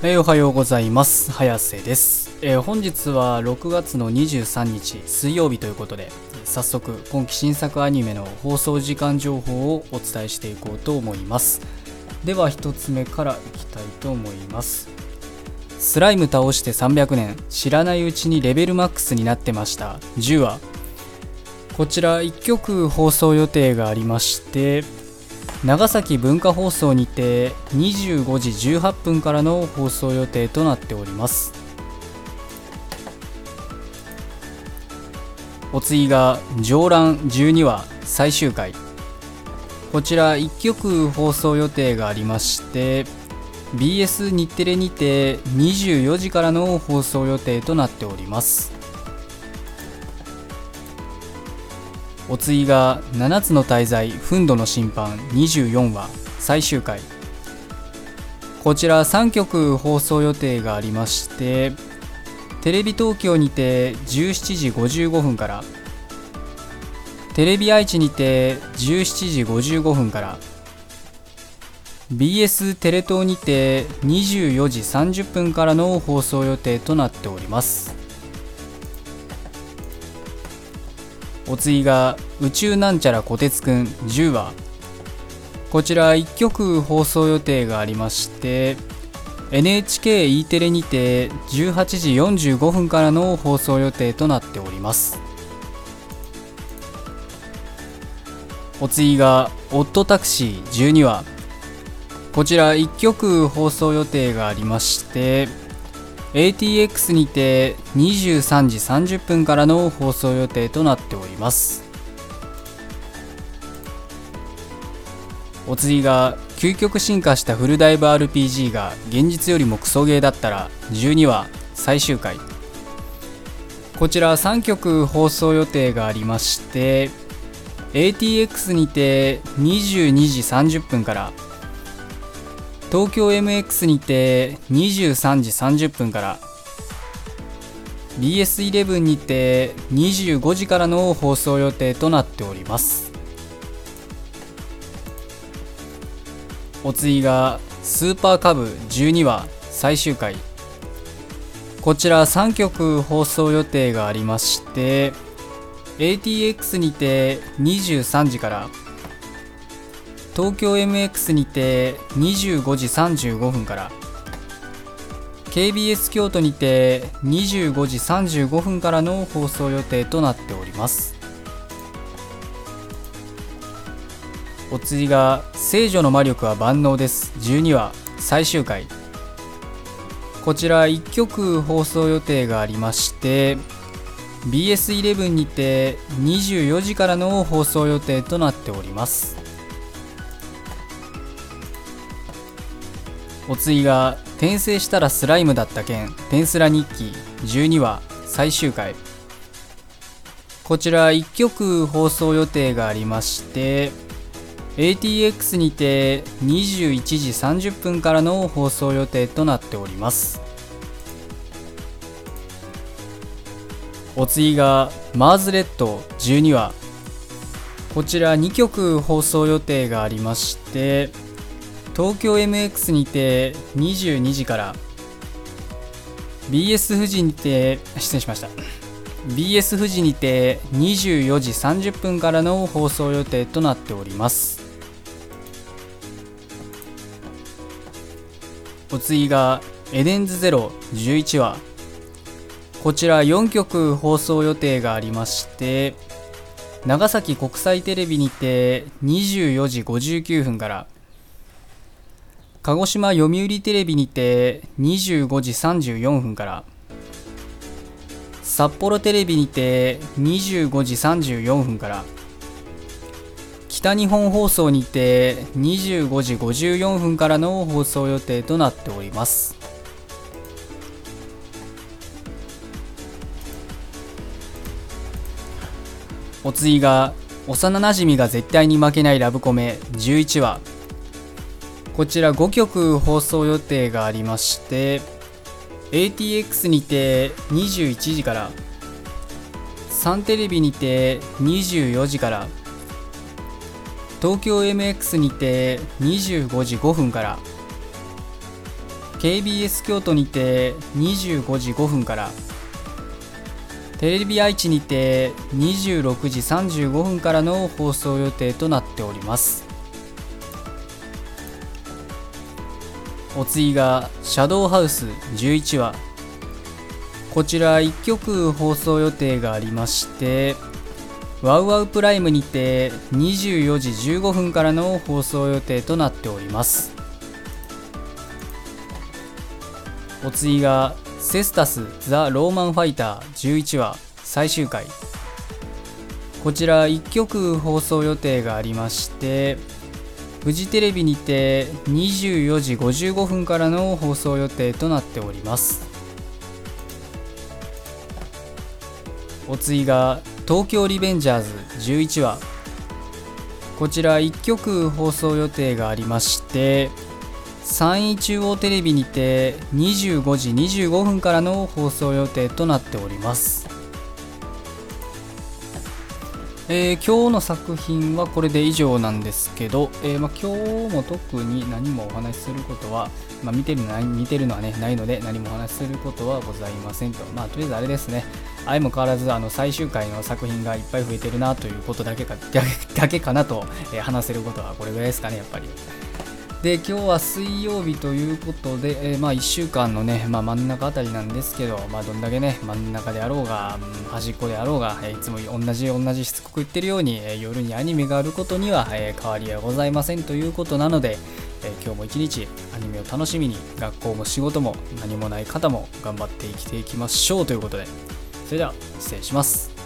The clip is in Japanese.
えーおはようございます。早瀬です、えー本日は6月の23日水曜日ということで早速今期新作アニメの放送時間情報をお伝えしていこうと思います。では1つ目からいきたいと思います。スライム倒して300年知らないうちにレベルマックスになってました。10話こちら1曲放送予定がありまして長崎文化放送にて25時18分からの放送予定となっております。お次が「上覧12話」最終回。こちら1曲放送予定がありまして BS 日テレにて24時からの放送予定となっております。お次が「7つの大罪憤怒の審判」24話最終回。こちら3曲放送予定がありましてテレビ東京にて17時55分からテレビ愛知にて17時55分から BS テレ東にて24時30分からの放送予定となっております。お次が「宇宙なんちゃらこてつくん10話」こちら1曲放送予定がありまして NHKE テレにて18時45分からの放送予定となっております。お次が「オットタクシー12話」こちら1曲放送予定がありまして ATX にて23時30分からの放送予定となっております。お次が究極進化したフルダイブ RPG が現実よりもクソゲーだったら12話最終回。こちら3曲放送予定がありまして ATX にて22時30分から東京 MX にて23時30分から BS11 にて25時からの放送予定となっております。お次がスーパーカブ12話最終回。こちら3曲放送予定がありまして ATX にて23時から東京 MX にて25時35分から KBS 京都にて25時35分からの放送予定となっております。お次が「聖女の魔力は万能です」12話最終回。こちら1曲放送予定がありまして BS11 にて24時からの放送予定となっております。お次が「転生したらスライムだった件。転スラ日記」12話。最終回。こちら1曲放送予定がありまして ATX にて21時30分からの放送予定となっております。お次が「マーズレッド」12話。こちら2曲放送予定がありまして東京 MX にて22時から BS 富士にて失礼しました。BS 富士にて24時30分からの放送予定となっております。お次がエデンズゼロ11話こちら4曲放送予定がありまして長崎国際テレビにて24時59分から鹿児島読売テレビにて25時34分から札幌テレビにて25時34分から北日本放送にて25時54分からの放送予定となっております。お次が幼なじみが絶対に負けないラブコメ11話。こちら5曲放送予定がありまして ATX にて21時からサンテレビにて24時から東京 MX にて25時5分から KBS 京都にて25時5分からテレビ愛知にて26時35分からの放送予定となっております。お次が「シャドウハウス11話」こちら1曲放送予定がありましてワウワウプライムにて24時15分からの放送予定となっております。お次がセスタス・ザ・ローマンファイター11話最終回。こちら1曲放送予定がありましてフジテレビにて24時55分からの放送予定となっております。お次が東京リベンジャーズ11話。こちら1曲放送予定がありまして山陰中央テレビにて25時25分からの放送予定となっております。えー、今日の作品はこれで以上なんですけど、えー、ま、今日も特に何もお話しすることは、ま、見てるの見てるのはねないので何もお話しすることはございませんとまあとりあえずあれですね相も変わらずあの最終回の作品がいっぱい増えてるなということだけかだけかなと、えー、話せることはこれぐらいですかねやっぱり。で今日は水曜日ということで、えー、まあ1週間のね、まあ、真ん中あたりなんですけど、まあ、どんだけね真ん中であろうが、うん、端っこであろうが、えー、いつも同じ同じしつこく言ってるように、えー、夜にアニメがあることには、え変わりはございませんということなので、え今日も一日アニメを楽しみに学校も仕事も何もない方も頑張って生きていきましょうということで。それでは失礼します。